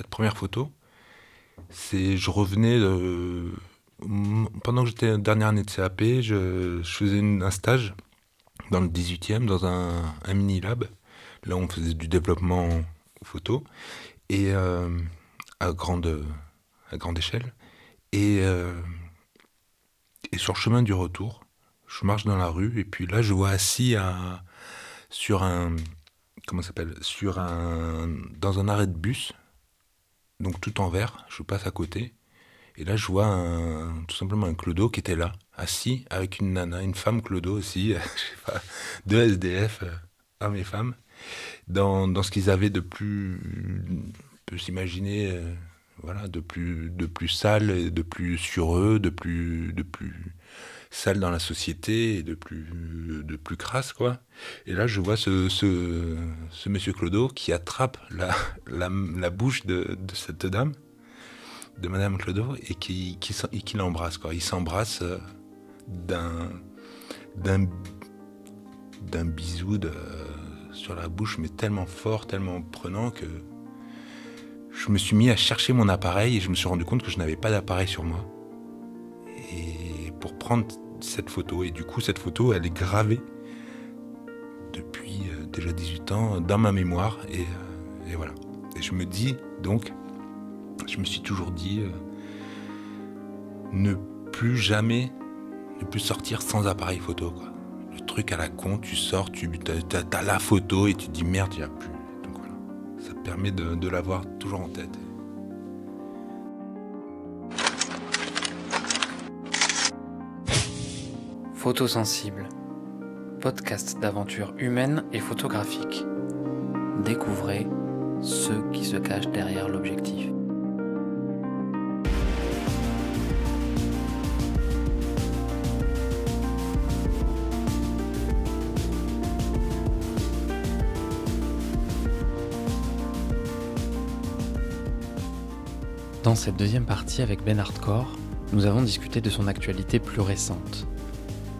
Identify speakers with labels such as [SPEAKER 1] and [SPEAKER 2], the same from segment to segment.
[SPEAKER 1] cette première photo, c'est je revenais de, pendant que j'étais dernière année de CAP, je, faisais un stage dans le 18e, dans un, mini lab. Là, on faisait du développement photo et euh, à grande à grande échelle. Et, euh, et sur le chemin du retour, je marche dans la rue et puis là, je vois assis à, sur un comment s'appelle? Sur un dans un arrêt de bus, donc tout en vert. Je passe à côté et là, je vois tout simplement un clodo qui était là, assis avec une nana, une femme clodo aussi, deux SDF, euh, hommes et femmes, dans, dans ce qu'ils avaient de plus, peut s'imaginer, euh, voilà, de plus, de plus sale, de plus sur eux, de plus, de plus sale dans la société et de plus, de plus crasse, quoi. Et là, je vois ce, ce, monsieur Clodo qui attrape la, la, la bouche de, de cette dame de Madame Clodo et qui, qui, qui l'embrasse. Quoi. Il s'embrasse euh, d'un, d'un, d'un bisou de, sur la bouche, mais tellement fort, tellement prenant que je me suis mis à chercher mon appareil et je me suis rendu compte que je n'avais pas d'appareil sur moi. Et pour prendre cette photo, et du coup cette photo elle est gravée depuis euh, déjà 18 ans dans ma mémoire et, euh, et voilà. Et je me dis donc je me suis toujours dit euh, ne plus jamais, ne plus sortir sans appareil photo. Quoi. Le truc à la con, tu sors, tu as, as, la photo et tu te dis merde, il n'y a plus. Donc voilà, ça permet de, de l'avoir toujours en tête.
[SPEAKER 2] Photosensible, podcast d'aventure humaine et photographique. Découvrez ceux qui se cachent derrière l'objectif. Dans cette deuxième partie avec Ben Hardcore, nous avons discuté de son actualité plus récente.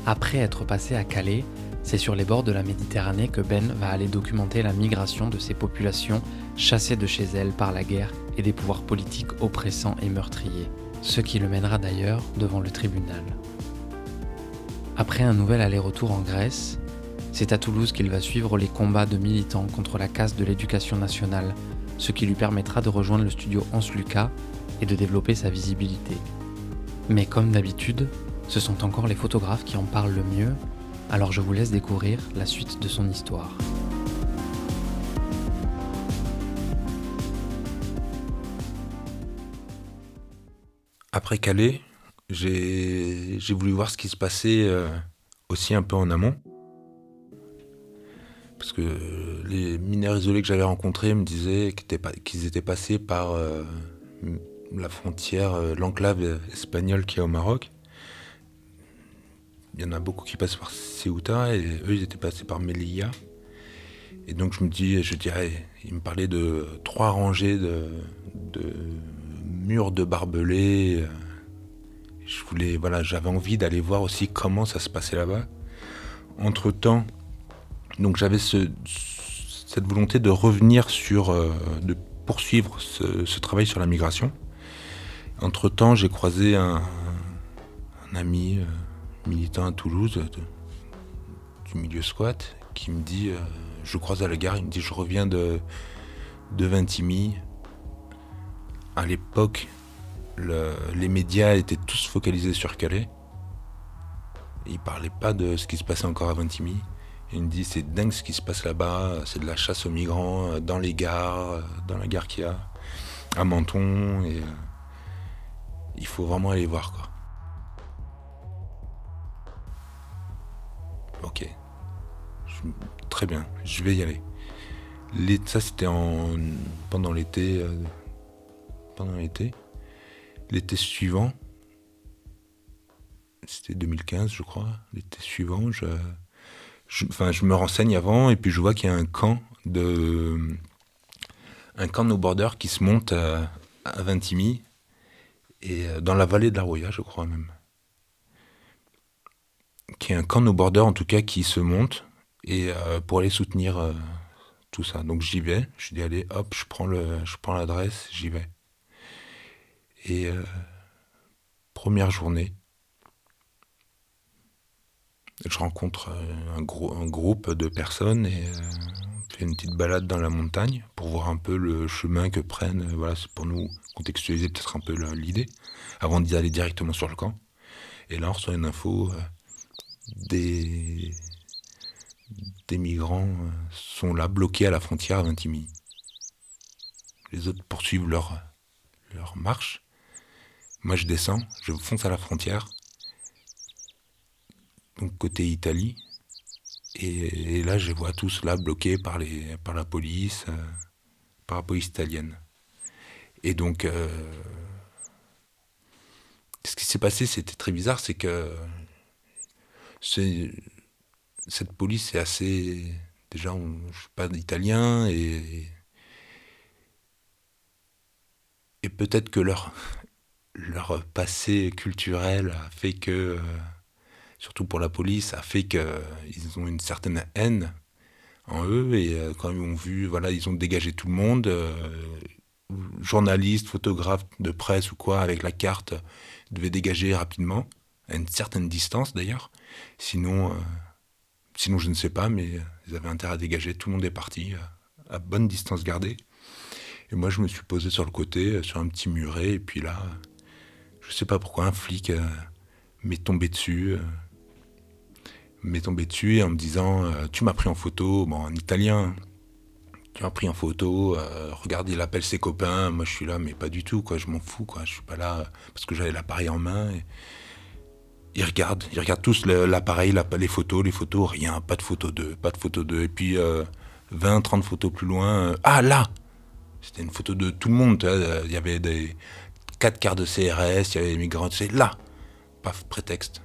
[SPEAKER 2] Après être passé à Calais, c'est sur les bords de la Méditerranée que Ben va aller documenter la migration de ces populations chassées de chez elles par la guerre et des pouvoirs politiques oppressants et meurtriers, ce qui le mènera d'ailleurs devant le tribunal. Après un nouvel aller-retour en Grèce, c'est à Toulouse qu'il va suivre les combats de militants contre la casse de l'éducation nationale ce qui lui permettra de rejoindre le studio Hans Lucas et de développer sa visibilité. Mais comme d'habitude, ce sont encore les photographes qui en parlent le mieux, alors je vous laisse découvrir la suite de son histoire.
[SPEAKER 1] Après Calais, j'ai voulu voir ce qui se passait euh, aussi un peu en amont parce que les mineurs isolés que j'avais rencontrés me disaient qu'ils étaient passés par euh, la frontière, euh, l'enclave espagnole qui est au Maroc. Il y en a beaucoup qui passent par Ceuta et eux ils étaient passés par Melilla. Et donc je me dis, je dirais, ils me parlaient de trois rangées de, murs de barbelés. Je voulais, voilà, j'avais envie d'aller voir aussi comment ça se passait là-bas. Entre temps, donc j'avais cette volonté de revenir sur, euh, de poursuivre ce, travail sur la migration. Entre-temps, j'ai croisé un, ami euh, militant à Toulouse du milieu squat qui me dit, euh, je croise à la gare, il me dit, je reviens de, de Vintimille. À l'époque, les médias étaient tous focalisés sur Calais. ils parlaient pas de ce qui se passait encore à Vintimille. Il me dit c'est dingue ce qui se passe là-bas, c'est de la chasse aux migrants euh, dans les gares, euh, dans la gare qu'il y a à Menton et il faut vraiment aller voir quoi. Ok, très bien, je vais y aller. Ça c'était en... pendant l'été, pendant l'été. L'été suivant, c'était 2015 je crois. L'été suivant, je enfin, je me renseigne avant et puis je vois qu'il y a un camp de un camp de nos borders qui se monte à, à Vintimille et euh, dans la vallée de la Roya, je crois même. Qui est un camp de nos borders en tout cas qui se monte et euh, pour aller soutenir euh, tout ça. Donc j'y vais, je dis allez, hop, je prends le, je prends l'adresse, j'y vais. Et euh, première journée, je rencontre un, un groupe de personnes et on fait une petite balade dans la montagne pour voir un peu le chemin que prennent. Voilà, c'est pour nous contextualiser peut-être un peu l'idée avant d'y aller directement sur le camp. Et là, on reçoit une info des migrants euh, sont là, bloqués à la frontière à Vintimille. Les autres poursuivent leur, leur marche. Moi, je descends, je fonce à la frontière, donc côté Italie. Et, là, je les vois tous là bloqués par, les, par la police, euh, par la police italienne. Et donc, euh, ce qui s'est passé, c'était très bizarre, c'est que cette police est assez. Déjà, je ne suis pas italien et. Et peut-être que leur, leur passé culturel a fait que. Surtout pour la police, a fait qu'ils ont une certaine haine en eux et euh, quand ils ont vu, voilà, ils ont dégagé tout le monde, euh, journalistes, photographes de presse ou quoi, avec la carte, devaient dégager rapidement, à une certaine distance d'ailleurs, sinon euh, Sinon, je ne sais pas, mais ils avaient intérêt à dégager. Tout le monde est parti, euh, à bonne distance gardée. Et moi, je me suis posé sur le côté, euh, sur un petit muret, et puis là, je ne sais pas pourquoi, un flic euh, m'est tombé dessus. m'est tombé dessus en me disant Tu m'as pris en photo, bon, en italien. Tu m'as pris en photo, regarde, il appelle ses copains. Moi, je suis là, mais pas du tout, quoi. Je m'en fous, quoi. Je suis pas là parce que j'avais l'appareil en main. Ils regardent, ils regardent tous l'appareil, les photos, les photos, rien, pas de photo d'eux, pas de photo d'eux. Et puis 20, euh, 30 photos plus loin, euh, ah là C'était une photo de tout le monde, il y avait des quatre quarts de CRS, il y avait des migrants, c'est là Paf, prétexte.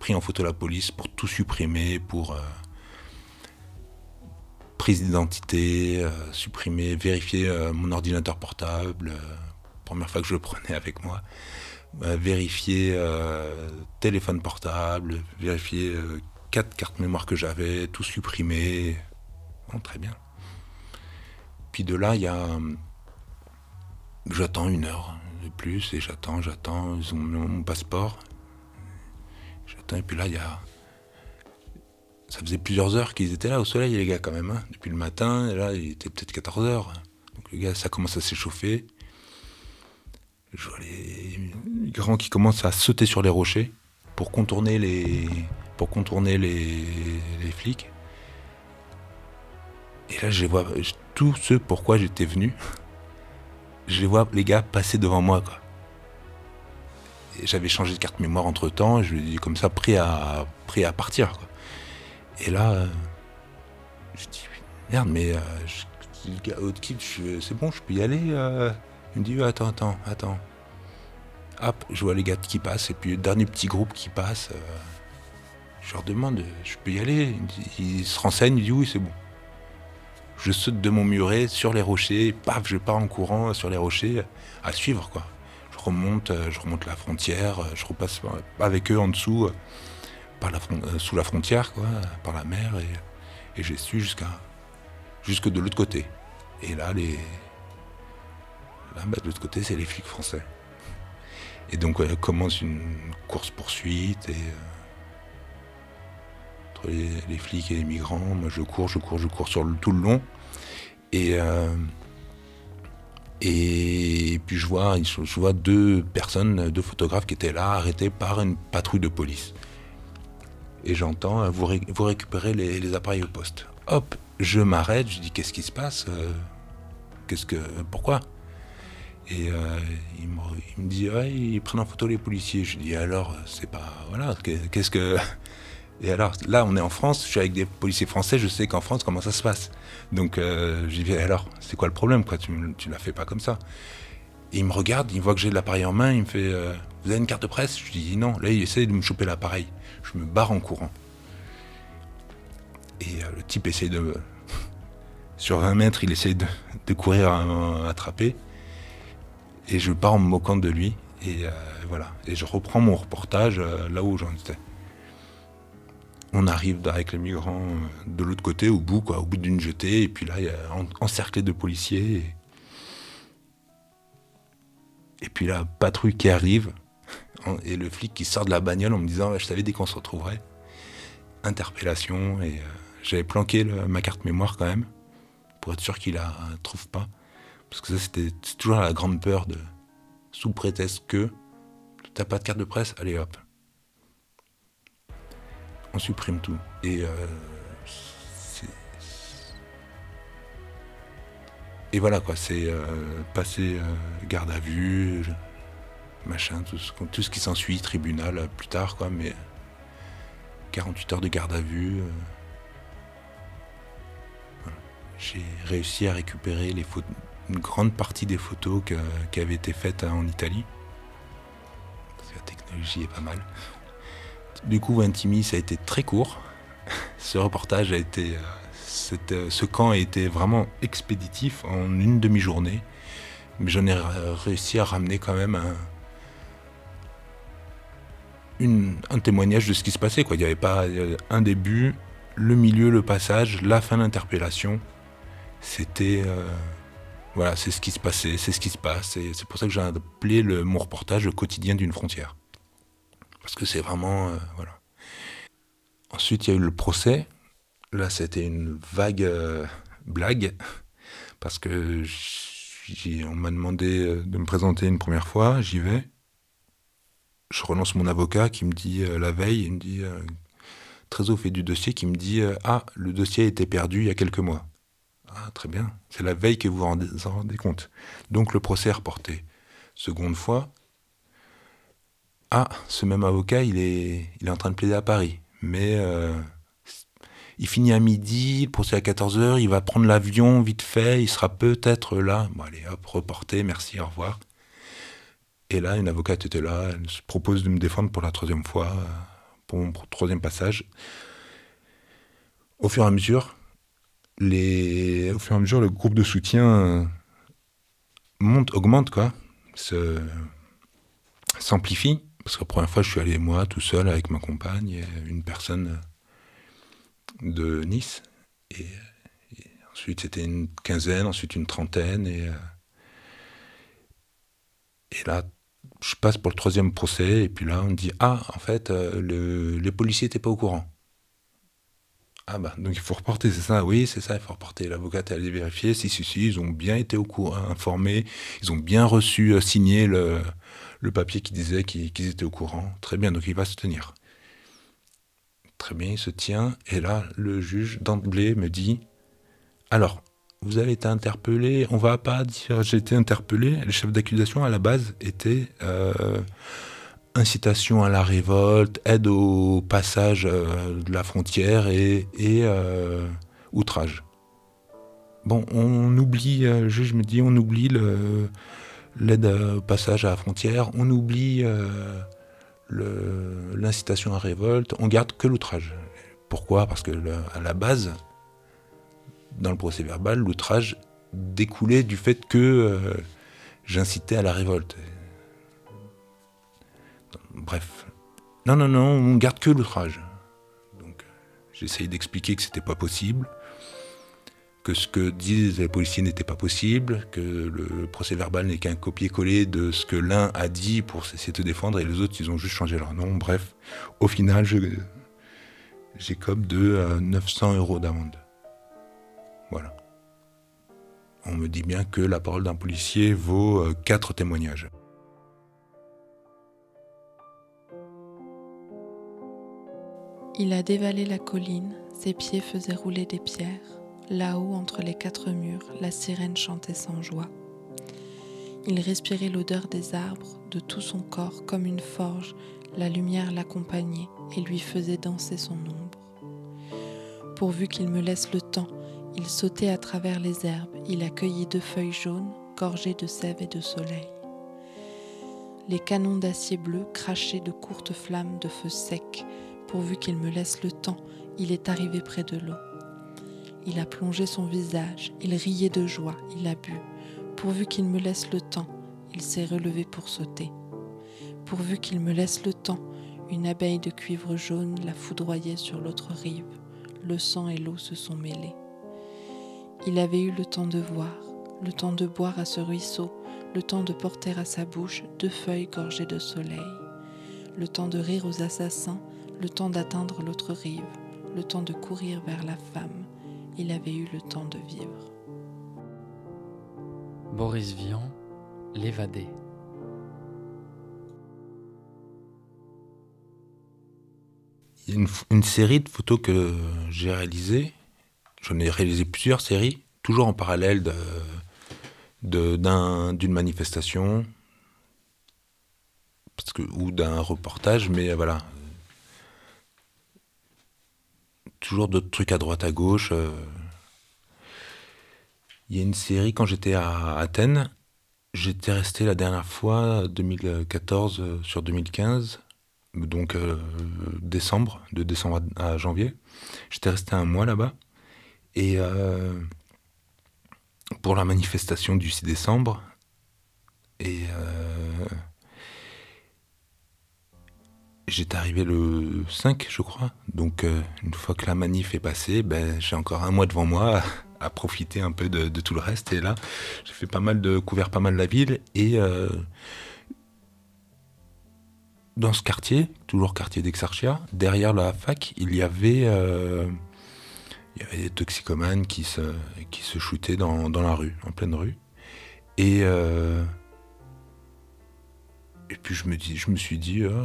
[SPEAKER 1] Pris en photo la police pour tout supprimer, pour euh, prise d'identité, supprimer, vérifier mon ordinateur portable. première fois que je le prenais avec moi. Bah, vérifier euh, téléphone portable, vérifier euh, quatre cartes mémoire que j'avais, tout supprimer. très bien. Puis de là, il y a. J'attends une heure de plus et j'attends, j'attends. Ils ont mon passeport. J'attends et puis là, il y a. Ça faisait plusieurs heures qu'ils étaient là au soleil, les gars, quand même. Hein. Depuis le matin, et là, il était peut-être 14 heures. Donc les gars, ça commence à s'échauffer. Je vois les grands qui commencent à sauter sur les rochers pour contourner les, pour contourner les, flics. Et là, je vois, tous ceux pourquoi j'étais venu, je les vois, les gars, passer devant moi. Quoi. J'avais changé de carte mémoire entre temps, je lui ai comme ça, prêt à, prêt à partir. Et là, euh, je dis, merde, mais euh, c'est bon, je peux y aller euh. Il me dit attends, attends, attends. Hop, je vois les gars qui passent, et puis le dernier petit groupe qui passe, euh, je leur demande, je peux y aller? Ils se renseignent, ils disent oui, c'est bon. Je saute de mon muret sur les rochers, paf, je pars en courant sur les rochers à suivre quoi. Je remonte, euh, je remonte la frontière, euh, je repasse avec eux en dessous, par la, sous la frontière quoi, par la mer, et, et j'ai su jusqu'à jusque de l'autre côté. Et là, les, Là, bah, de l'autre côté, c'est les flics français. Et donc elle commence une course-poursuite et euh, entre les, flics et les migrants, moi je cours, je cours, je cours sur tout le long. Et, euh, et puis je vois, je vois deux personnes, deux photographes qui étaient là, arrêtés par une patrouille de police. Et j'entends, vous, vous récupérez les, appareils au poste. Hop, je m'arrête, je dis qu'est-ce qui se passe euh, Qu'est-ce que. Pourquoi? Et euh, il, me, dit, ouais, ils prennent en photo les policiers. Je dis, alors, c'est pas. Voilà, qu'est-ce que. Et alors, là, on est en France, je suis avec des policiers français, je sais qu'en France, comment ça se passe. Donc, euh, je dis, alors, c'est quoi le problème, quoi? Tu ne la fais pas comme ça. Et il me regarde, il voit que j'ai de l'appareil en main, il me fait, euh, vous avez une carte de presse? Je dis, non. Là, il essaie de me choper l'appareil. Je me barre en courant. Et le type essaie de. Sur 20 mètres, il essaie de, de courir à, à attraper. Et je pars en me moquant de lui. Et euh, voilà. Et je reprends mon reportage euh, là où j'en étais. On arrive avec les migrants euh, de l'autre côté, au bout, quoi, au bout d'une jetée, et puis là, il y a encerclé de policiers. Et... puis là, patrouille qui arrive, et le flic qui sort de la bagnole en me disant Je savais dès qu'on se retrouverait. Interpellation, et j'avais planqué ma carte mémoire quand même, pour être sûr qu'il la trouve pas. Parce que ça, c'était toujours la grande peur de, sous prétexte que t'as pas de carte de presse, allez hop. On supprime tout. Et euh, Et voilà quoi, c'est euh, passer euh, garde à vue, machin, tout ce, tout ce qui s'ensuit, tribunal plus tard quoi, mais 48 heures de garde à vue. J'ai réussi à récupérer les une grande partie des photos qui avaient été faites en Italie. Parce que la technologie est pas mal. Du coup, Intimi, ça a été très court. Ce reportage a été. Euh, euh, ce camp a été vraiment expéditif en une demi-journée. Mais j'en ai réussi à ramener quand même un, un témoignage de ce qui se passait. Il n'y avait pas un début, le milieu, le passage, la fin de l'interpellation. C'était. Euh, voilà, c'est ce qui se passait, c'est ce qui se passe. Et c'est pour ça que j'ai appelé le, mon reportage le quotidien d'une frontière. Parce que c'est vraiment. Euh, voilà. Ensuite, il y a eu le procès. Là, c'était une vague euh, blague. Parce que on m'a demandé euh, de me présenter une première fois, j'y vais. Je relance mon avocat qui me dit la veille, il me dit, très au fait du dossier, qui me dit Ah, le dossier a été perdu il y a quelques mois. Ah, très bien. C'est la veille que vous vous rendez, en rendez compte. Donc le procès est reporté. Seconde fois, ah, ce même avocat, il est, il est en train de plaider à Paris. Mais euh, il finit à midi, le procès à 14h, il va prendre l'avion vite fait, il sera peut-être là. Bon, allez, hop, reporté, merci, au revoir. Et là, une avocate était là, elle se propose de me défendre pour la troisième fois, euh, pour mon troisième passage. Au fur et à mesure, les, au fur et à mesure, le groupe de soutien euh, monte, augmente, quoi, s'amplifie. Parce que la première fois, je suis allé, moi, tout seul, avec ma compagne, et une personne de Nice. Et, ensuite, c'était une quinzaine, ensuite une trentaine. Et, euh, et là, je passe pour le troisième procès, et puis là, on me dit Ah, en fait, euh, le, les policiers n'étaient pas au courant. Ah bah, donc il faut reporter, c'est ça? Oui, c'est ça, il faut reporter. L'avocate est allée vérifier, si, si, si, ils ont bien été au courant, informés, ils ont bien reçu, euh, signé le, le, papier qui disait qu'ils étaient au courant. Très bien, donc il va se tenir. Très bien, il se tient, et là, le juge d'emblée me dit, alors, vous avez été interpellé, on va pas dire j'ai été interpellé, le chef d'accusation à la base était... Euh, incitation à la révolte, aide au passage euh, de la frontière et, euh, outrage. Bon, on oublie, euh, juge me dit, on oublie l'aide au passage à la frontière, on oublie l'incitation à la révolte, on garde que l'outrage. Pourquoi? Parce que à la base, dans le procès verbal, l'outrage découlait du fait que j'incitais à la révolte. Bref. Non, non, non, on garde que l'outrage. Donc, j'essaye d'expliquer que c'était pas possible, que ce que disent les policiers n'était pas possible, que le procès verbal n'est qu'un copier-coller de ce que l'un a dit pour essayer de défendre et les autres, ils ont juste changé leur nom. Bref, au final, j'ai comme de 900 euros d'amende. Voilà. On me dit bien que la parole d'un policier vaut 4 euh, témoignages.
[SPEAKER 3] Il a dévalé la colline, ses pieds faisaient rouler des pierres. Là-haut, entre les quatre murs, la sirène chantait sans joie. Il respirait l'odeur des arbres, de tout son corps comme une forge, la lumière l'accompagnait et lui faisait danser son ombre. Pourvu qu'il me laisse le temps, il sautait à travers les herbes, il accueillit deux feuilles jaunes, gorgées de sève et de soleil. Les canons d'acier bleu crachaient de courtes flammes de feu sec, pourvu qu'il me laisse le temps, il est arrivé près de l'eau. Il a plongé son visage, il riait de joie, il a bu. Pourvu qu'il me laisse le temps, il s'est relevé pour sauter. Pourvu qu'il me laisse le temps, Une abeille de cuivre jaune la foudroyait sur l'autre rive. Le sang et l'eau se sont mêlés. Il avait eu le temps de voir, le temps de boire à ce ruisseau, le temps de porter à sa bouche deux feuilles gorgées de soleil, le temps de rire aux assassins, le temps d'atteindre l'autre rive, le temps de courir vers la femme. Il avait eu le temps de vivre.
[SPEAKER 2] Boris Vian, l'évadé.
[SPEAKER 1] Il y a une, une série de photos que j'ai réalisées. J'en ai réalisé plusieurs séries, toujours en parallèle de, de- d'un- d'une manifestation parce que, ou d'un reportage, mais voilà. Toujours d'autres trucs à droite, à gauche. euh. Il y a une série, quand j'étais à Athènes, j'étais resté la dernière fois, 2014 euh, sur 2015, donc euh, décembre, de décembre à, janvier. J'étais resté un mois là-bas. Et pour la manifestation du 6 décembre. Et j'étais arrivé le 5, je crois. Donc, euh, une fois que la manif est passée, ben, j'ai encore un mois devant moi à, profiter un peu de, tout le reste. Et là, j'ai fait pas mal de couvert pas mal la ville. Et euh, dans ce quartier, toujours quartier d'Exarchia, derrière la fac, il y avait. euh, il y avait des toxicomanes qui se, qui se shootaient dans, dans la rue, en pleine rue. Et, et puis je me, dis, je me suis dit, ah,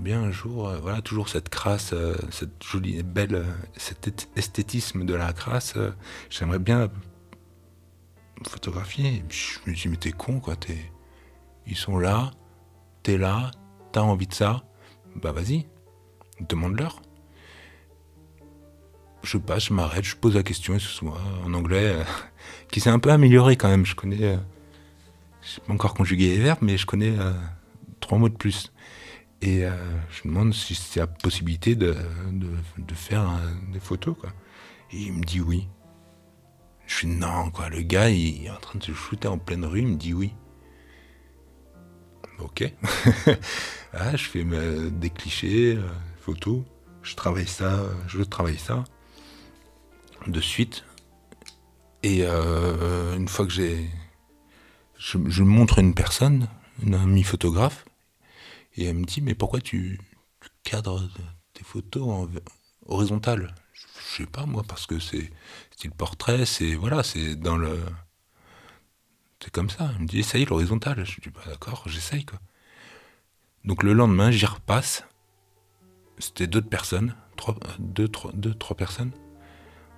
[SPEAKER 1] bien un jour, euh, voilà, toujours cette crasse, euh, cette jolie, belle, euh, cet est- esthétisme de la crasse, j'aimerais bien photographier. Et je me dis, mais t'es con, quoi, ils sont là, t'es là, t'as envie de ça, bah vas-y, demande-leur je passe, je m'arrête, je pose la question, et ce soit en anglais, qui s'est un peu amélioré quand même. Je connais, je pas encore conjuguer les verbes, mais je connais trois mots de plus. Et euh, je demande si c'est la possibilité de, de, faire des photos, quoi. Et il me dit oui. Je suis non, quoi. Le gars, il est en train de se shooter en pleine rue, il me dit oui. Ok. ah, je fais des clichés, euh, photos. Je travaille ça, je travaille ça de suite. Et euh, une fois que j'ai. Je, je montre une personne, une amie photographe, et elle me dit Mais pourquoi tu, cadres tes photos en horizontale Je sais pas, moi, parce que c'est style portrait, c'est. Voilà, c'est dans le. C'est comme ça. Elle me dit Essaye l'horizontale. Je dis Bah d'accord, j'essaye, quoi. Donc le lendemain, j'y repasse. C'était d'autres personnes, trois, deux, trois, deux, trois personnes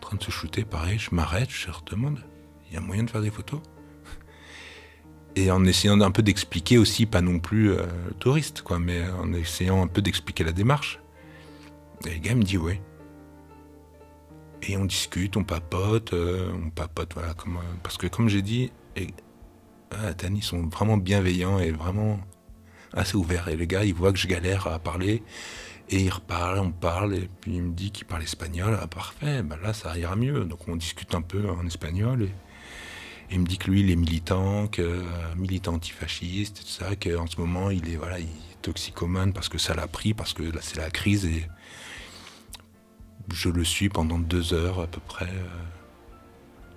[SPEAKER 1] en train de se shooter, pareil, je m'arrête, je leur demande, il y a moyen de faire des photos? Et en essayant d'un peu d'expliquer aussi, pas non plus euh, touriste, quoi, mais en essayant un peu d'expliquer la démarche. Et le gars me dit ouais. Et on discute, on papote, euh, on papote, voilà, euh, parce que comme j'ai dit, et, à Athènes, ils sont vraiment bienveillants et vraiment assez ouverts. Et le gars, il voit que je galère à parler, et il reparle, on parle, et puis il me dit qu'il parle espagnol. Ah, parfait, ben là, ça ira mieux. Donc on discute un peu en espagnol. Il me dit que lui, il est militant, que, euh, militant antifasciste, tout ça, qu'en ce moment, il est, voilà, il toxicomane parce que ça l'a pris, parce que là, c'est la crise. Et je le suis pendant deux heures à peu près. euh,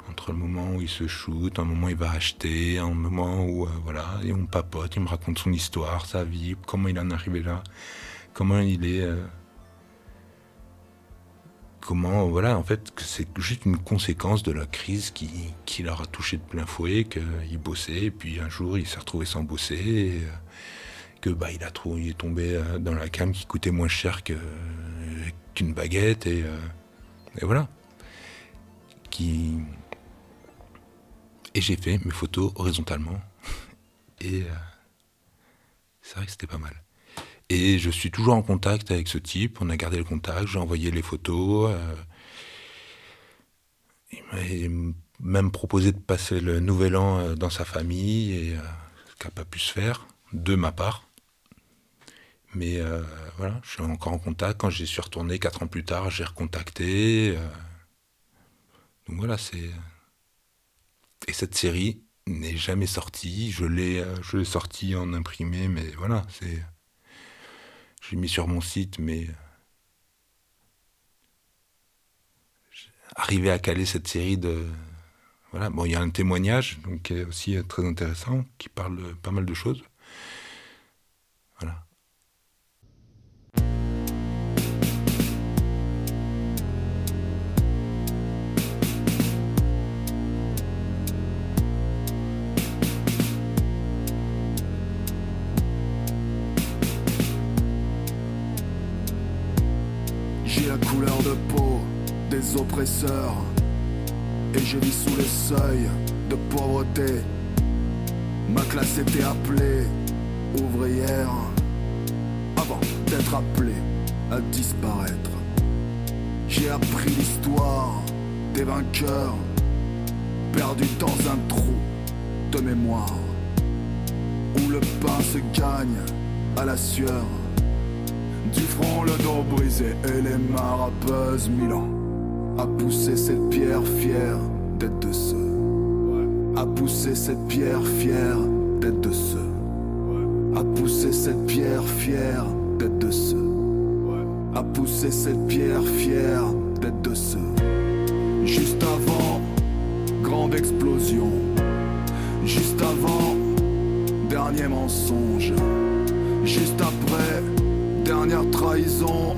[SPEAKER 1] entre le moment où il se shoot, un moment où il va acheter, un moment où, euh, voilà, et on papote, il me raconte son histoire, sa vie, comment il en est arrivé là comment il est. comment, voilà, en fait, que c'est juste une conséquence de la crise qui, qui leur a touché de plein fouet, qu'il bossait, et puis un jour il s'est retrouvé sans bosser, euh, que bah, il, a est tombé euh, dans la cam qui coûtait moins cher qu'une baguette, et, euh, et voilà. Qui... Et j'ai fait mes photos horizontalement, et c'est vrai c'était pas mal. Et je suis toujours en contact avec ce type. On a gardé le contact. J'ai envoyé les photos. euh, il m'a même proposé de passer le nouvel an euh, dans sa famille, et euh, ce qui n'a pas pu se faire, de ma part. Mais euh, voilà, je suis encore en contact. Quand j'y suis retourné quatre ans plus tard, j'ai recontacté. donc voilà, c'est. Et cette série n'est jamais sortie. Je l'ai sortie en imprimé, mais voilà, c'est. J'ai mis sur mon site, mais arriver à caler cette série de voilà. Bon il y a un témoignage qui est aussi très intéressant qui parle pas mal de choses. Voilà
[SPEAKER 4] oppresseurs et je vis sous le seuil de pauvreté. Ma classe était appelée ouvrière avant d'être appelée à disparaître. J'ai appris l'histoire des vainqueurs perdus dans un trou de mémoire où le pain se gagne à la sueur du front le dos brisé et les mains Milan a poussé cette pierre fière d'être de ceux a poussé cette pierre fière d'être de ceux a poussé cette pierre fière d'être de ceux a poussé cette pierre fière d'être de ceux juste avant grande explosion. Juste avant dernier mensonge. Juste après dernière trahison.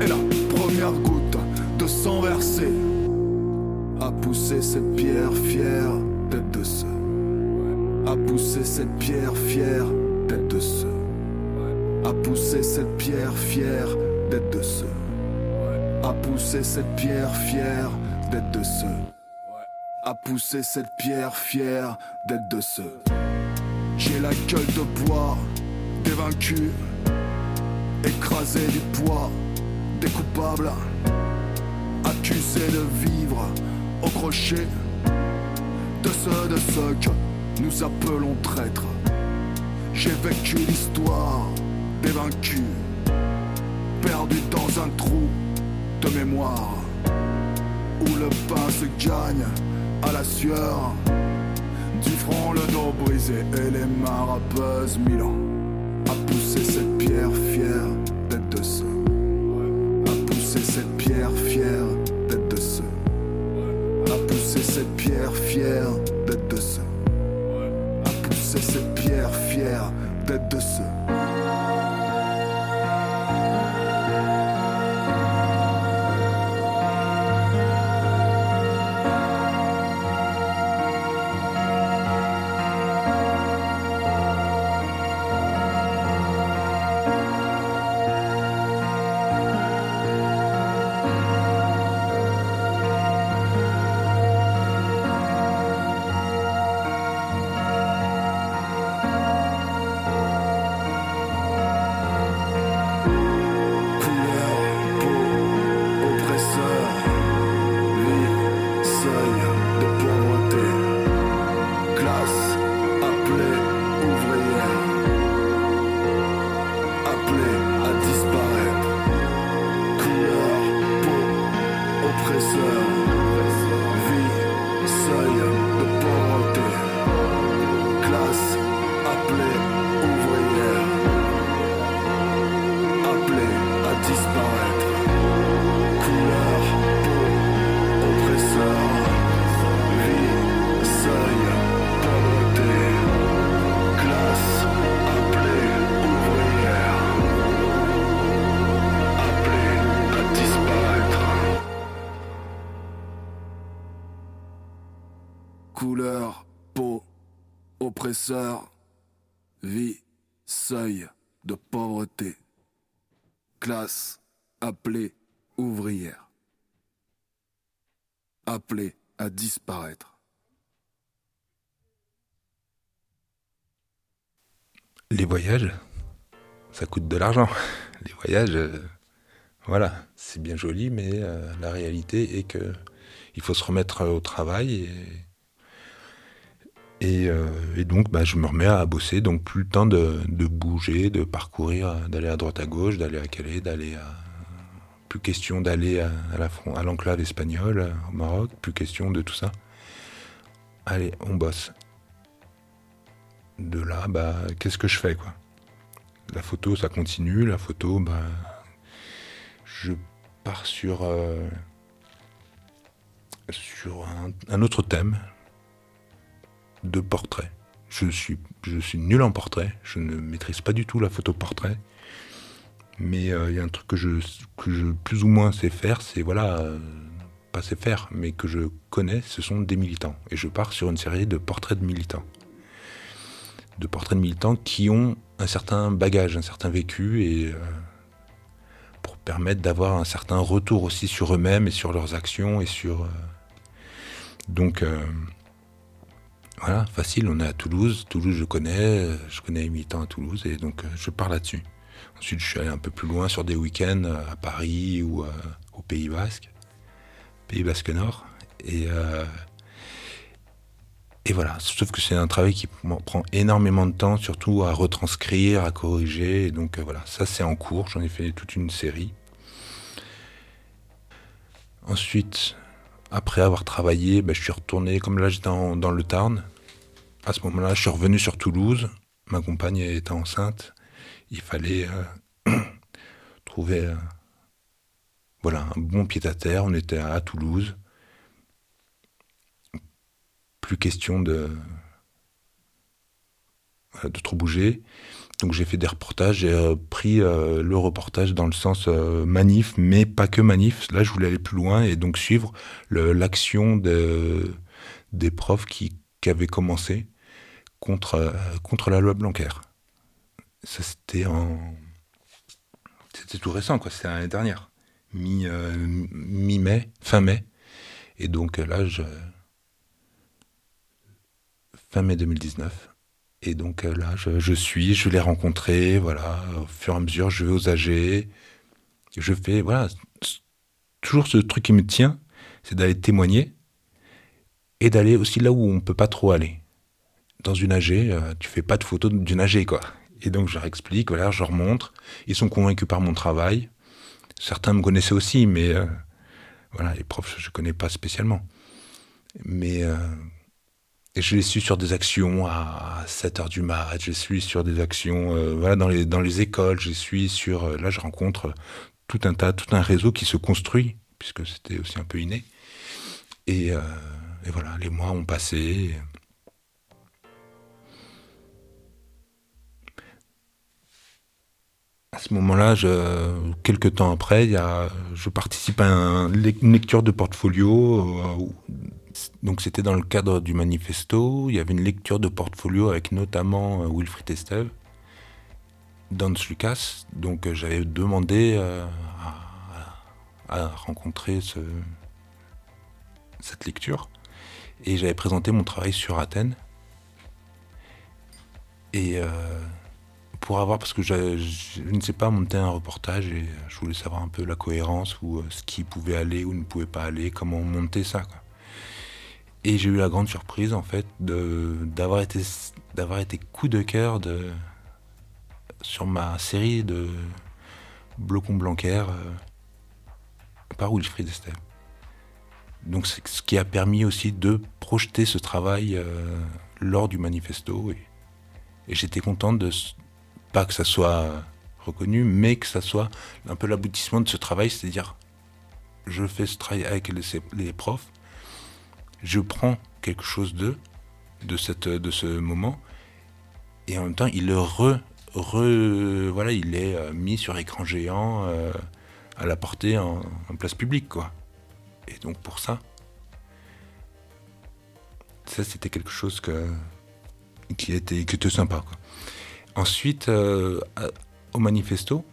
[SPEAKER 4] Et la première goutte de sang a poussé cette pierre fière d'être de ceux a poussé cette pierre fière d'être de ceux a poussé cette pierre fière d'être de ceux a poussé cette pierre fière d'être de ceux a poussé cette pierre fière d'être de ceux j'ai la gueule de bois des vaincus écrasé du poids des coupables, accusé de vivre au crochet de ceux de ceux que nous appelons traîtres. J'ai vécu l'histoire des vaincus, perdu dans un trou de mémoire, où le pain se gagne à la sueur, du front le dos brisé et les mains rappeuses Milan a poussé cette pierre fière vie, seuil de pauvreté classe appelée ouvrière. Appelée à disparaître.
[SPEAKER 1] les voyages ça coûte de l'argent les voyages euh, voilà c'est bien joli mais euh, la réalité est que il faut se remettre au travail et, et, euh, et donc bah, je me remets à bosser. Donc plus le temps de, bouger de parcourir d'aller à droite à gauche d'aller à Calais d'aller à plus question d'aller à, à l'enclave espagnole euh, au Maroc plus question de tout ça. Allez on bosse. De là bah qu'est-ce que je fais La photo, ça continue. La photo, bah, je pars euh, sur un, autre thème de portrait. Je suis, nul en portrait. Je ne maîtrise pas du tout la photo portrait. Mais euh, il y a un truc que je, que plus ou moins sais faire, c'est voilà, euh, pas sais faire, mais que je connais, ce sont des militants. Et je pars sur une série de portraits de militants. De portraits de militants qui ont un certain bagage, un certain vécu, et euh, pour permettre d'avoir un certain retour aussi sur eux-mêmes et sur leurs actions et sur. donc voilà, facile, on est à Toulouse. Toulouse, je connais, je connais les militants à Toulouse, et donc je pars là-dessus. Ensuite, je suis allé un peu plus loin sur des week-ends euh, à Paris ou euh, au Pays Basque, Pays Basque Nord. Et, euh, et voilà, sauf que c'est un travail qui prend énormément de temps, surtout à retranscrire, à corriger. Et donc voilà, ça c'est en cours, j'en ai fait toute une série. Ensuite, après avoir travaillé, ben, je suis retourné, comme là j'étais dans le Tarn. À ce moment-là, je suis revenu sur Toulouse. Ma compagne était enceinte il fallait euh, trouver euh, voilà, un bon pied à terre. On était à, Toulouse. Plus question de, de trop bouger. Donc j'ai fait des reportages, j'ai euh, pris le reportage dans le sens manif, mais pas que manif. Là, je voulais aller plus loin et donc suivre l'action de, des profs qui, qui avaient commencé contre, contre la loi Blanquer. Ça, c'était en. C'était tout récent, quoi. C'était l'année dernière. Euh, mi-mai, fin mai. Et donc là, je. Fin mai 2019. Et donc euh, là, je, suis, je l'ai rencontré, voilà, au fur et à mesure, je vais aux AG. Je fais, voilà, toujours ce truc qui me tient, c'est d'aller témoigner et d'aller aussi là où on ne peut pas trop aller. Dans une AG, euh, tu fais pas de photos d'une AG, quoi. Et donc je leur explique, voilà, je leur montre. Ils sont convaincus par mon travail. Certains me connaissaient aussi, mais euh, voilà, les profs, je ne connais pas spécialement. Mais euh, je les suis sur des actions à 7 heures du mat, je suis sur des actions voilà, dans, les, dans les écoles, je suis sur. là, je rencontre tout un tas, tout un réseau qui se construit, puisque c'était aussi un peu inné. Et voilà, les mois ont passé. À ce moment-là, quelques temps après, y a, je participe à une lecture de portfolio. Euh, donc c'était dans le cadre du manifesto. Il y avait une lecture de portfolio avec notamment euh, Wilfried Esteve, Dans Lucas. Donc euh, j'avais demandé à, rencontrer cette lecture. Et j'avais présenté mon travail sur Athènes. Et pour avoir, parce que je, ne sais pas monter un reportage et je voulais savoir un peu la cohérence ou euh, ce qui pouvait aller ou ne pouvait pas aller, comment monter ça. Et j'ai eu la grande surprise en fait d'avoir été, été coup de cœur de, sur ma série de Blocon Blanquer euh, par Wilfried Estelle. Donc ce qui a permis aussi de projeter ce travail euh, lors du manifesto. Et, et j'étais content de, pas que ça soit reconnu, mais que ça soit un peu l'aboutissement de ce travail, c'est-à-dire je fais ce travail avec les, profs, je prends quelque chose d'eux, de, ce moment, et en même temps, il le re, il est euh, mis sur écran géant euh, à la portée en, place publique, quoi. Et donc pour ça, ça c'était quelque chose que, qui était, qui était sympa, quoi. Ensuite, euh, au manifesto,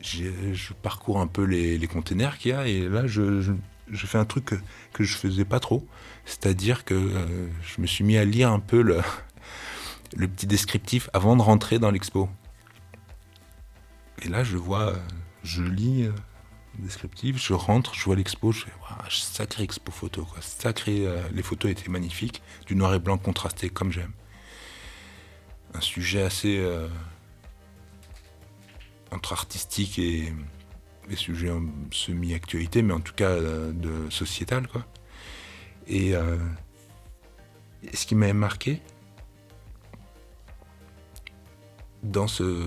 [SPEAKER 1] je parcours un peu les, containers qu'il y a et là, je, fais un truc que, je faisais pas trop. C'est-à-dire que euh, je me suis mis à lire un peu le, petit descriptif avant de rentrer dans l'expo. Et là, je vois, je lis euh, le descriptif, je rentre, je vois l'expo, je fais sacré expo photo. Sacré, les photos étaient magnifiques, du noir et blanc contrasté comme j'aime un sujet assez euh, entre artistique et, sujet semi-actualité, mais en tout cas euh, de sociétal. Quoi. Euh, et, ce qui m'a marqué, dans ce,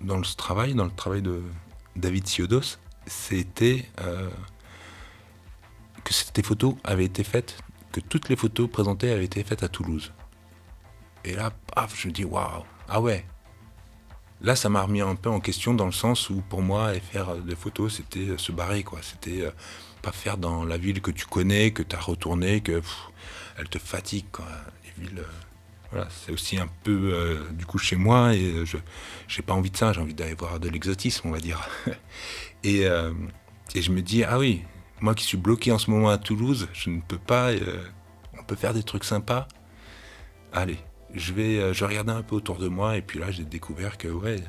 [SPEAKER 1] dans travail, dans le travail de David Siodos, c'était euh, que ces photos avaient été faites, que toutes les photos présentées avaient été faites à Toulouse. Et là, paf, je dis waouh, ah ouais. Là, ça m'a remis un peu en question dans le sens où pour moi, faire des photos, c'était se barrer, quoi. C'était euh, pas faire dans la ville que tu connais, que tu as retourné, que elle te fatigue. Les villes. Euh, voilà, c'est aussi un peu euh, du coup chez moi et je j'ai pas envie de ça, j'ai envie d'aller voir de l'exotisme, on va dire. et, et, je me dis ah oui, moi qui suis bloqué en ce moment à Toulouse, je ne peux pas. on peut faire des trucs sympas. Allez, je euh, regardais un peu autour de moi et puis là j'ai découvert que ouais,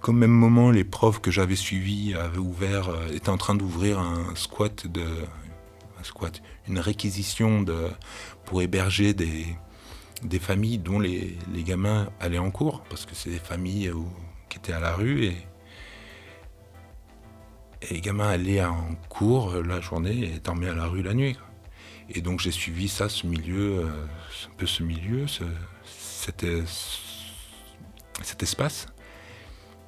[SPEAKER 1] qu'au même moment les profs que j'avais suivis avaient ouvert, euh, étaient en train d'ouvrir un squat de, un squat, une réquisition de, pour héberger des, des familles dont les, les gamins allaient en cours parce que c'est des familles qui étaient à la rue et, et les gamins allaient en cours la journée et dormaient à la rue la nuit. Et donc j'ai suivi ça, ce milieu, euh, un peu ce milieu, cet, espace.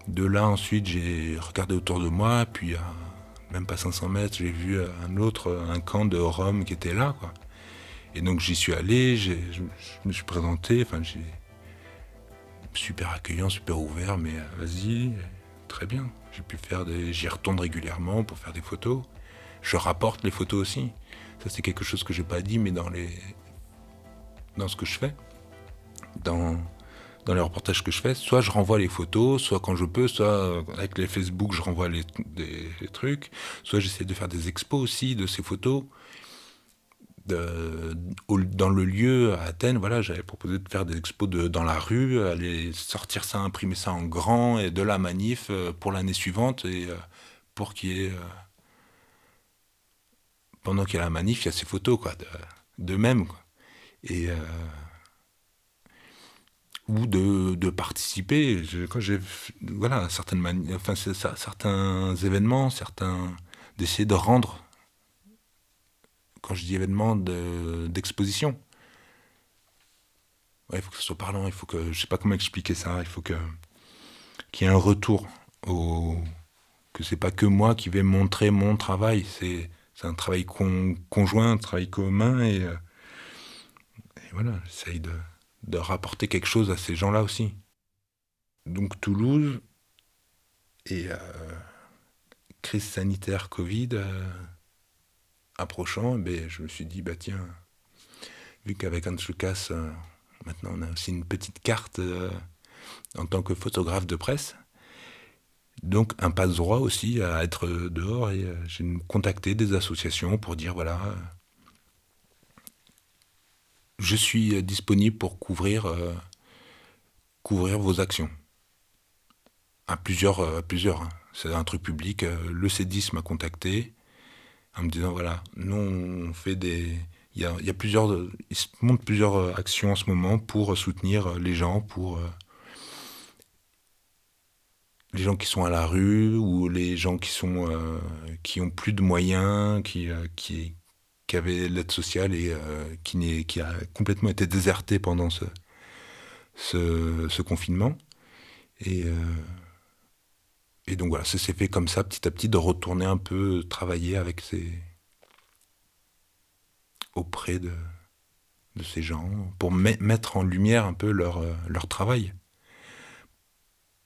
[SPEAKER 1] De là ensuite j'ai regardé autour de moi, puis à même pas 500 mètres, j'ai vu un autre, un camp de Roms qui était là. Et donc j'y suis allé, je me suis présenté, enfin j'ai super accueillant, super ouvert, mais euh, vas-y, très bien. J'ai pu faire des, j'y retourne régulièrement pour faire des photos. Je rapporte les photos aussi. C'est quelque chose que j'ai pas dit, mais dans, les... dans ce que je fais, dans... dans les reportages que je fais, soit je renvoie les photos, soit quand je peux, soit avec les Facebook, je renvoie les, trucs, soit j'essaie de faire des expos aussi de ces photos. Dans le lieu à Athènes, voilà, j'avais proposé de faire des expos de, dans la rue, aller sortir ça, imprimer ça en grand et de la manif euh, pour l'année suivante et euh, pour qu'il y ait euh, pendant qu'il y a la manif, il y a ces photos quoi, de, même. Et, euh, ou de, de participer. quand j'ai voilà certaines enfin certains événements, certains d'essayer de rendre. Quand je dis événement d'exposition, il faut que ce soit parlant. Il faut que je sais pas comment expliquer ça. Il faut que qu'il y ait un retour au que c'est pas que moi qui vais montrer mon travail. C'est c'est un travail conjoint, un travail commun, et, euh, voilà, j'essaye de, rapporter quelque chose à ces gens-là aussi. Donc Toulouse, et euh, crise sanitaire Covid euh, approchant, ben, je me suis dit, bah tiens, vu qu'avec Hans Lucas, maintenant on a aussi une petite carte en tant que photographe de presse, donc un passe droit aussi à être dehors et euh, j'ai contacté des associations pour dire voilà, euh, je suis disponible pour couvrir, euh, couvrir vos actions. À plusieurs, plusieurs. Hein. C'est un truc public. Le C10 m'a contacté en me disant voilà, nous on fait des. Il y a plusieurs. Il se monte plusieurs actions en ce moment pour soutenir les gens, pour les gens qui sont à la rue ou les gens qui sont euh, qui ont plus de moyens, qui euh, qui, qui avaient l'aide sociale et euh, qui, qui a complètement été déserté pendant ce, ce, confinement. Et, et donc voilà, ça s'est fait comme ça, petit à petit, de retourner un peu travailler avec ces auprès de, de ces gens pour mettre en lumière un peu leur, leur travail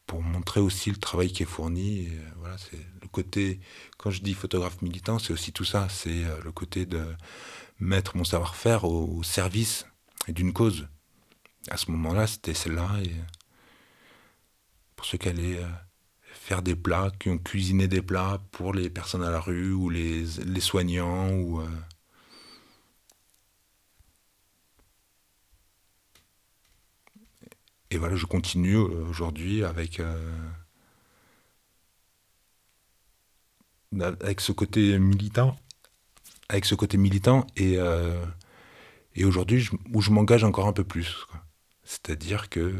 [SPEAKER 1] pour montrer aussi le travail qui est fourni. Euh, voilà, c'est le côté, quand je dis photographe militant, c'est aussi tout ça. C'est euh, le côté de mettre mon savoir-faire au, service d'une cause. À ce moment-là, c'était celle-là. Et pour ceux qui allaient euh, faire des plats, qui ont cuisiné des plats pour les personnes à la rue ou les, les soignants ou et voilà, je continue euh, aujourd'hui avec, euh, avec ce côté militant, avec ce côté militant et, euh, et aujourd'hui où je m'engage encore un peu plus. C'est-à-dire que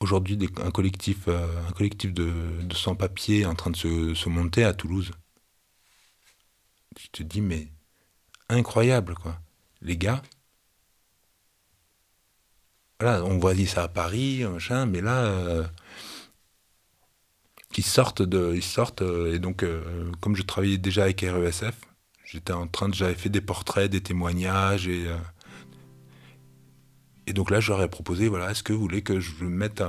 [SPEAKER 1] aujourd'hui un collectif, un collectif de, de sans-papiers en train de se, se monter à Toulouse. Je te dis, mais incroyable, quoi. Les gars, voilà, on voit ça à Paris, machin, mais là, euh, ils sortent de, ils sortent, euh, et donc, euh, comme je travaillais déjà avec RESF, j'étais en train de, j'avais fait des portraits, des témoignages, et et donc là, je leur ai proposé, voilà, est-ce que vous voulez que je mette,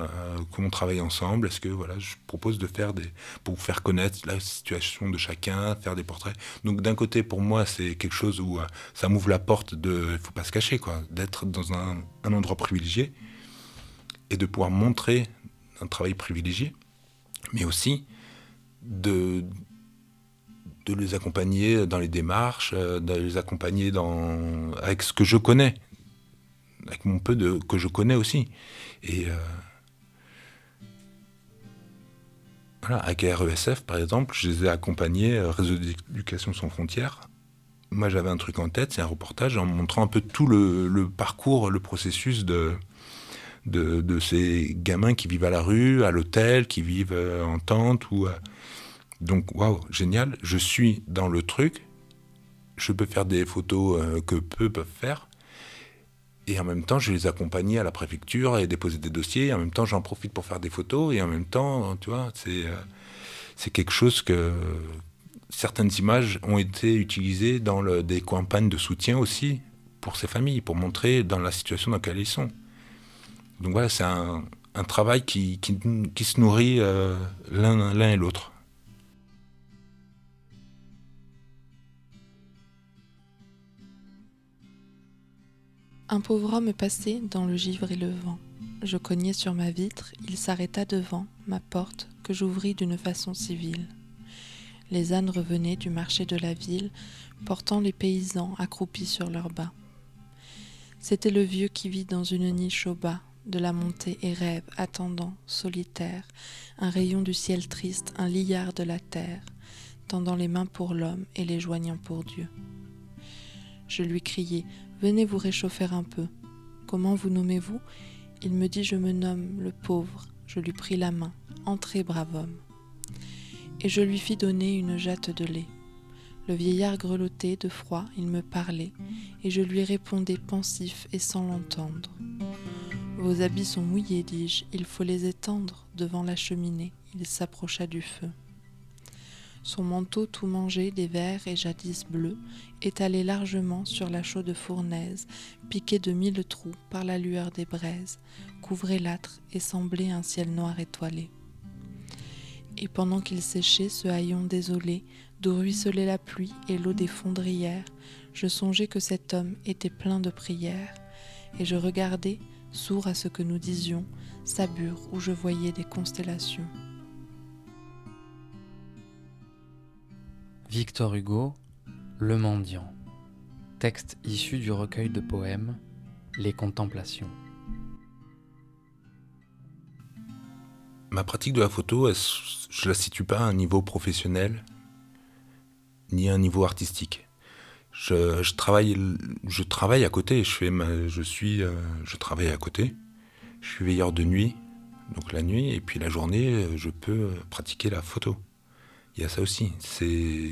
[SPEAKER 1] qu'on travaille ensemble? Est-ce que, voilà, je propose de faire des, pour faire connaître la situation de chacun, faire des portraits? Donc d'un côté, pour moi, c'est quelque chose où euh, ça m'ouvre la porte de, il faut pas se cacher, quoi, d'être dans un, un, endroit privilégié et de pouvoir montrer un travail privilégié, mais aussi de de les accompagner dans les démarches, euh, de les accompagner dans, avec ce que je connais avec mon peu de que je connais aussi. Et euh, voilà, avec RESF par exemple, je les ai accompagnés, euh, Réseau d'éducation sans frontières. Moi j'avais un truc en tête, c'est un reportage en montrant un peu tout le, parcours, le processus de, de, ces gamins qui vivent à la rue, à l'hôtel, qui vivent euh, en tente. Ou, Donc waouh, génial, je suis dans le truc, je peux faire des photos que peu peuvent faire. Et en même temps, je les accompagnais à la préfecture et déposer des dossiers. en même temps, j'en profite pour faire des photos. Et en même temps, tu vois, c'est euh, quelque chose que certaines images ont été utilisées dans des campagnes de soutien aussi pour ces familles, pour montrer dans la situation dans laquelle ils sont. Donc voilà, c'est un, un, travail qui, qui, qui se nourrit euh, l'un et l'autre.
[SPEAKER 3] Un pauvre homme passait dans le givre et le vent. Je cognais sur ma vitre, il s'arrêta devant ma porte que j'ouvris d'une façon civile. Les ânes revenaient du marché de la ville, portant les paysans accroupis sur leurs bas. C'était le vieux qui vit dans une niche au bas de la montée et rêve, attendant, solitaire, un rayon du ciel triste, un liard de la terre, tendant les mains pour l'homme et les joignant pour Dieu. Je lui criai Venez vous réchauffer un peu. Comment vous nommez-vous? Il me dit Je me nomme le pauvre. Je lui pris la main. Entrez, brave homme. Et je lui fis donner une jatte de lait. Le vieillard grelottait de froid, il me parlait, et je lui répondais pensif et sans l'entendre. Vos habits sont mouillés, dis-je, il faut les étendre. Devant la cheminée, il s'approcha du feu. Son manteau tout mangé des verres et jadis bleus, étalé largement sur la chaude fournaise, piqué de mille trous par la lueur des braises, couvrait l'âtre et semblait un ciel noir étoilé. Et pendant qu'il séchait ce haillon désolé, d'où ruisselait la pluie et l'eau des fondrières, je songeais que cet homme était plein de prières, et je regardais, sourd à ce que nous disions, sa bure où je voyais des constellations.
[SPEAKER 2] Victor Hugo, Le mendiant. Texte issu du recueil de poèmes Les Contemplations.
[SPEAKER 1] Ma pratique de la photo, je la situe pas à un niveau professionnel? Ni à un niveau artistique. Je, travaille, à côté. Suis, euh, je travaille à côté. Je suis veilleur de nuit, donc la nuit, et puis la journée, je peux pratiquer la photo il y a ça aussi. C'est,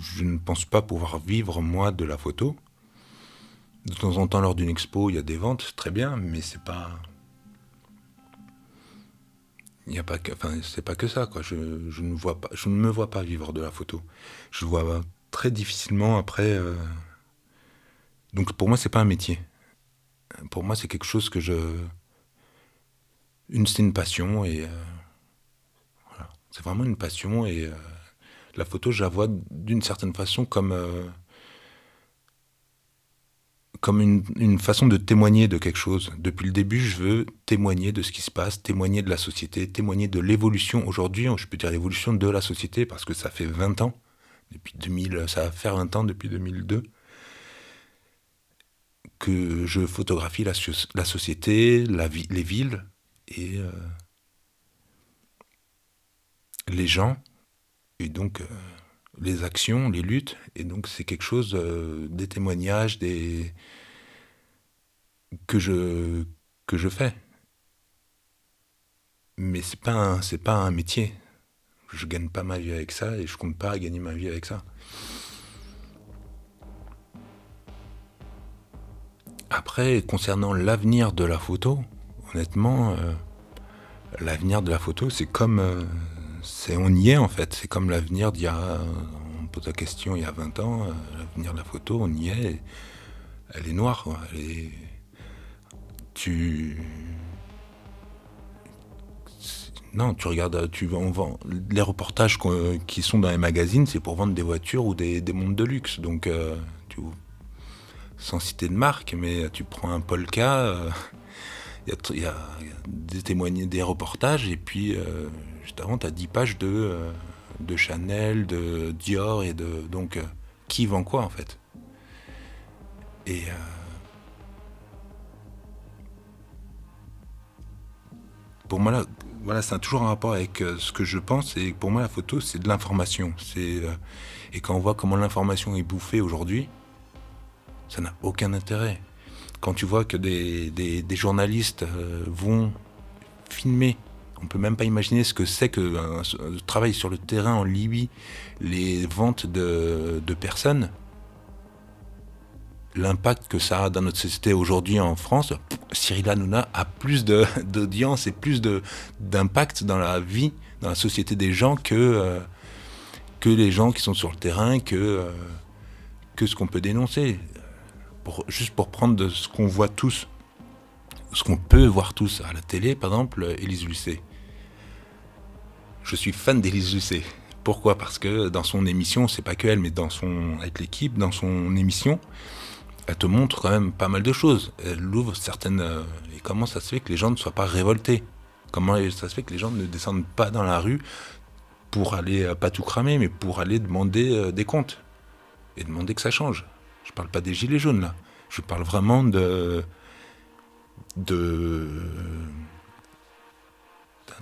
[SPEAKER 1] je ne pense pas pouvoir vivre moi de la photo. De temps en temps, lors d'une expo, il y a des ventes, très bien, mais c'est pas, il n'y a pas que, enfin, c'est pas que ça, quoi. Je, ne vois pas, je ne me vois pas vivre de la photo. Je vois très difficilement après. Euh, donc pour moi, c'est pas un métier. Pour moi, c'est quelque chose que je, une, c'est une passion et. Euh, c'est vraiment une passion et euh, la photo, je la vois d'une certaine façon comme, euh, comme une, façon de témoigner de quelque chose. Depuis le début, je veux témoigner de ce qui se passe, témoigner de la société, témoigner de l'évolution. Aujourd'hui, je peux dire l'évolution de la société parce que ça fait 20 ans, depuis 2000, ça va faire 20 ans depuis 2002 que je photographie la, la société, la les villes et euh, les gens, et donc euh, les actions, les luttes, et donc c'est quelque chose, euh, des témoignages, des que je que je fais. Mais c'est pas pas un métier. Je gagne pas ma vie avec ça et je compte pas gagner ma vie avec ça. Après, concernant l'avenir de la photo, honnêtement, euh, l'avenir de la photo, c'est comme. C'est, on y est en fait. C'est comme l'avenir d'il y a. On pose la question il y a 20 ans. euh, l'avenir de la photo, on y est. Elle est noire. quoi. Tu. Non, tu regardes, tu on vend les reportages qui sont dans les magazines, c'est pour vendre des voitures ou des, montres de luxe. Donc, euh, tu, sans citer de marque, mais tu prends un Polka, euh, il y, a, des témoignages, des reportages, et puis euh, juste tu as 10 pages de, euh, de Chanel, de Dior, et de. Donc, euh, qui vend quoi en fait Et. euh, pour moi, là, voilà, c'est toujours un rapport avec ce que je pense. Et pour moi, la photo, c'est de l'information. Et quand on voit comment l'information est bouffée aujourd'hui, ça n'a aucun intérêt. Quand tu vois que des, journalistes euh, vont filmer, on peut même pas imaginer ce que c'est que un travail sur le terrain en Libye, les ventes de, personnes, l'impact que ça a dans notre société aujourd'hui en France. Cyril Hanouna a plus d'audience et plus d'impact dans la vie, dans la société des gens que, euh, que les gens qui sont sur le terrain, que, euh, que ce qu'on peut dénoncer. Juste pour prendre de ce qu'on voit tous, ce qu'on peut voir tous à la télé, par exemple, Élise Lucet. Je suis fan d'Élise Lucet. Pourquoi? Parce que dans son émission, c'est pas que elle, mais dans son, avec l'équipe, dans son émission, elle te montre quand même pas mal de choses. Elle ouvre certaines. euh, et comment ça se fait que les gens ne soient pas révoltés? Comment ça se fait que les gens ne descendent pas dans la rue pour aller, euh, pas tout cramer, mais pour aller demander euh, des comptes et demander que ça change? Je parle pas des gilets jaunes là. Je parle vraiment de. de.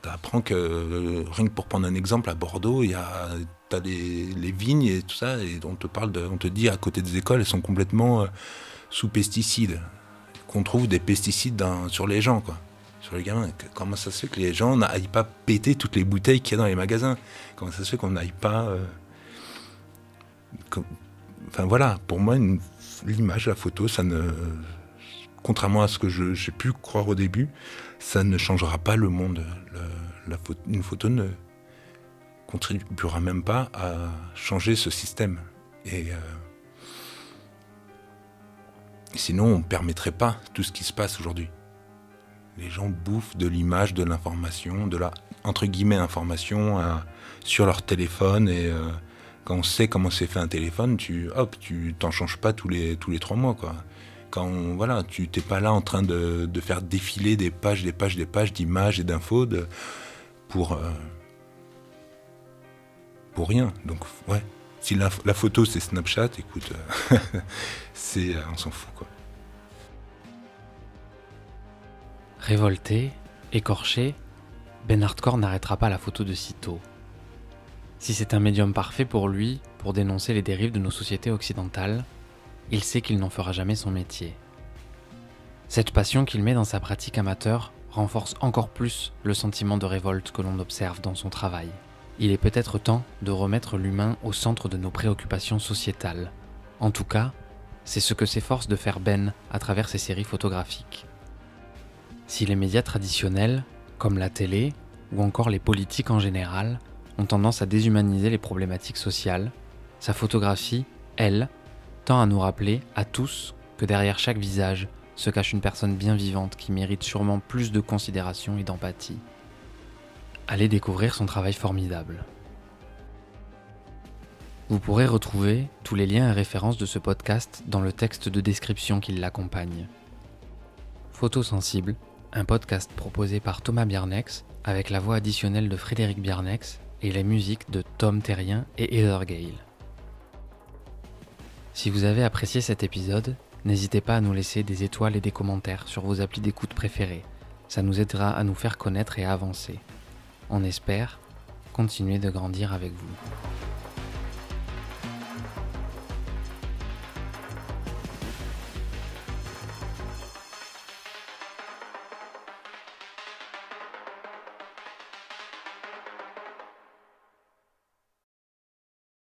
[SPEAKER 1] T'apprends que, euh, rien que pour prendre un exemple, à Bordeaux, il y a t'as les, les vignes et tout ça, et on te parle de, on te dit à côté des écoles, elles sont complètement euh, sous pesticides, qu'on trouve des pesticides dans- sur les gens, quoi, sur les gamins. Comment ça se fait que les gens n'aillent pas péter toutes les bouteilles qu'il y a dans les magasins? Comment ça se fait qu'on n'aille pas, euh, enfin voilà, pour moi, l'image, la photo, ça ne, contrairement à ce que j'ai pu croire au début, ça ne changera pas le monde. Une photo ne contribuera même pas à changer ce système. Et euh, sinon, on ne permettrait pas tout ce qui se passe aujourd'hui. Les gens bouffent de l'image, de l'information, de la entre guillemets information euh, sur leur téléphone et euh, quand on sait comment c'est fait un téléphone, tu hop, tu t'en changes pas tous les tous les trois mois quoi. Quand voilà, tu t'es pas là en train de, de faire défiler des pages, des pages, des pages d'images et d'infos pour euh, pour rien. Donc ouais, si la, la photo c'est Snapchat, écoute, euh, c'est euh, on s'en fout quoi.
[SPEAKER 2] Révolté, écorché, Ben Hardcore n'arrêtera pas la photo de sitôt. Si c'est un médium parfait pour lui pour dénoncer les dérives de nos sociétés occidentales, il sait qu'il n'en fera jamais son métier. Cette passion qu'il met dans sa pratique amateur renforce encore plus le sentiment de révolte que l'on observe dans son travail. Il est peut-être temps de remettre l'humain au centre de nos préoccupations sociétales. En tout cas, c'est ce que s'efforce de faire Ben à travers ses séries photographiques. Si les médias traditionnels, comme la télé ou encore les politiques en général, ont tendance à déshumaniser les problématiques sociales, sa photographie, elle, tend à nous rappeler à tous que derrière chaque visage se cache une personne bien vivante qui mérite sûrement plus de considération et d'empathie. Allez découvrir son travail formidable. Vous pourrez retrouver tous les liens et références de ce podcast dans le texte de description qui l'accompagne. Photosensible, un podcast proposé par Thomas Biarnex avec la voix additionnelle de Frédéric Biarnex et les musiques de Tom Terrien et Heather Gale. Si vous avez apprécié cet épisode, n'hésitez pas à nous laisser des étoiles et des commentaires sur vos applis d'écoute préférés. Ça nous aidera à nous faire connaître et à avancer. On espère continuer de grandir avec vous.